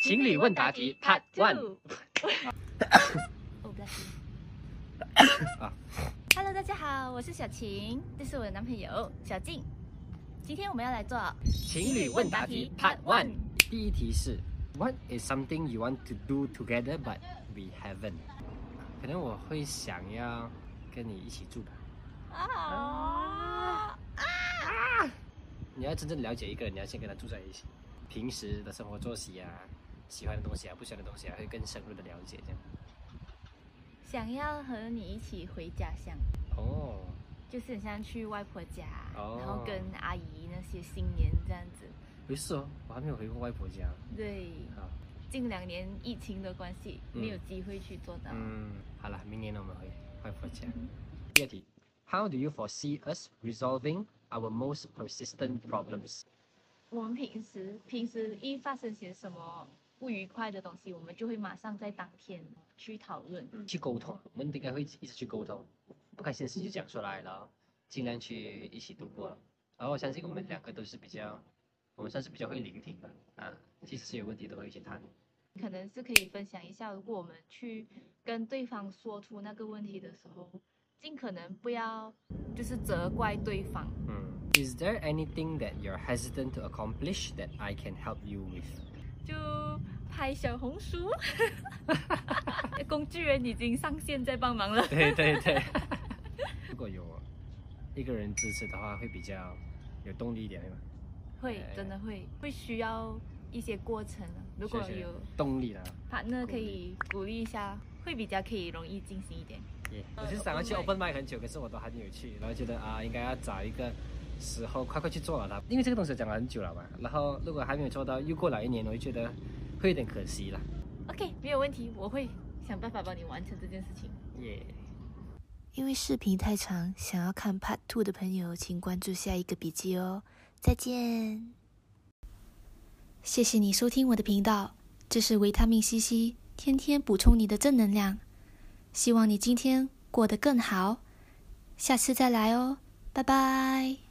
情侣问答题 Part One。哦，bless you 啊 Hello，大家好，我是小晴，这是我的男朋友小静。今天我们要来做情侣问答题 Part One。第一题是 What is something you want to do together but we haven't？可能我会想要跟你一起住吧。啊，你要真正了解一个人，你要先跟他住在一起，平时的生活作息啊，喜欢的东西啊，不喜欢的东西啊，会更深入的了解这样。想要和你一起回家乡，哦，就是很像去外婆家，哦然后跟阿姨那些新年这样子。没事哦，我还没有回过外婆家。对，好，近两年疫情的关系，嗯没有机会去做到。嗯，好了，明年呢我们回外婆家。第二题，How do you foresee us resolving our most persistent problems？我们平时平时一发生些什么不愉快的东西，我们就会马上在当天去讨论。去沟通，我们应该会一直去沟通，不开心的事就讲出来了，尽量去一起度过。然后我相信我们两个都是比较，我们算是比较会聆听的啊，即使是有问题都会一起谈。可能是可以分享一下，如果我们去跟对方说出那个问题的时候，尽可能不要就是责怪对方。嗯，Is there anything that you're hesitant to accomplish that I can help you with？就拍小红书，工具人已经上线在帮忙了。对对对，如果有一个人支持的话，会比较有动力一点，对吗？会真的会会需要一些过程啊。如果有动力啦。partner 鼓励可以鼓励一下，会比较可以容易进行一点。耶我是想要去 open mic 很久，可是我都还没有去，然后觉得啊，应该要找一个时候快快去做了它，因为这个东西讲了很久了嘛。然后如果还没有做到，又过了一年，我就觉得会有点可惜了。OK，没有问题，我会想办法帮你完成这件事情。耶、因为视频太长，想要看 Part Two 的朋友，请关注下一个笔记哦。再见！谢谢你收听我的频道，这是维他命 CC，天天补充你的正能量。希望你今天过得更好，下次再来哦，拜拜。